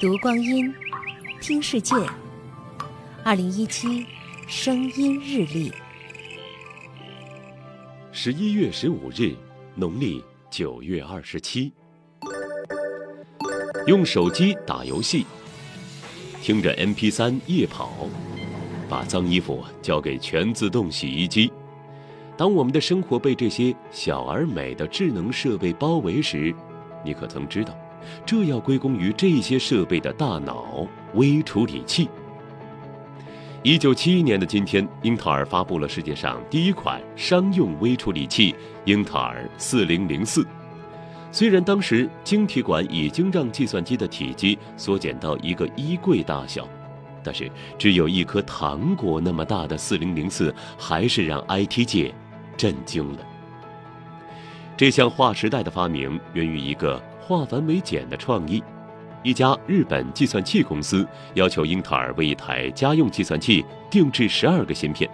读光阴，听世界。二零一七声音日历，十一月十五日，农历九月二十七。用手机打游戏，听着 MP 三夜跑，把脏衣服交给全自动洗衣机。当我们的生活被这些小而美的智能设备包围时，你可曾知道，这要归功于这些设备的大脑——微处理器。一九七一年的今天，英特尔发布了世界上第一款商用微处理器——英特尔四零零四。虽然当时晶体管已经让计算机的体积缩减到一个衣柜大小，但是只有一颗糖果那么大的四零零四，还是让 IT 界。震惊了！这项划时代的发明源于一个化繁为简的创意。一家日本计算器公司要求英特尔为一台家用计算器定制十二个芯片，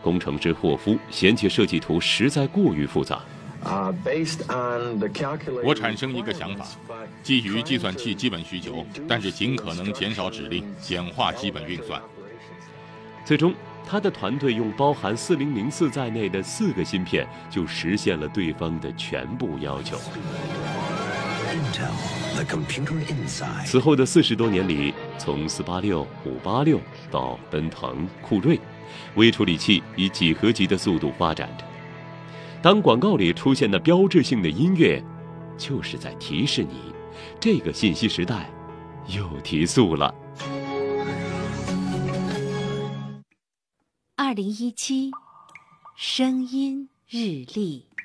工程师霍夫嫌弃设计图实在过于复杂。我产生一个想法，基于计算器基本需求，但是尽可能减少指令，简化基本运算。最终。他的团队用包含四零零四在内的四个芯片，就实现了对方的全部要求。此后的四十多年里，从四八六、五八六到奔腾、酷睿，微处理器以几何级的速度发展着。当广告里出现的标志性的音乐，就是在提示你，这个信息时代又提速了。二零一七声音日历。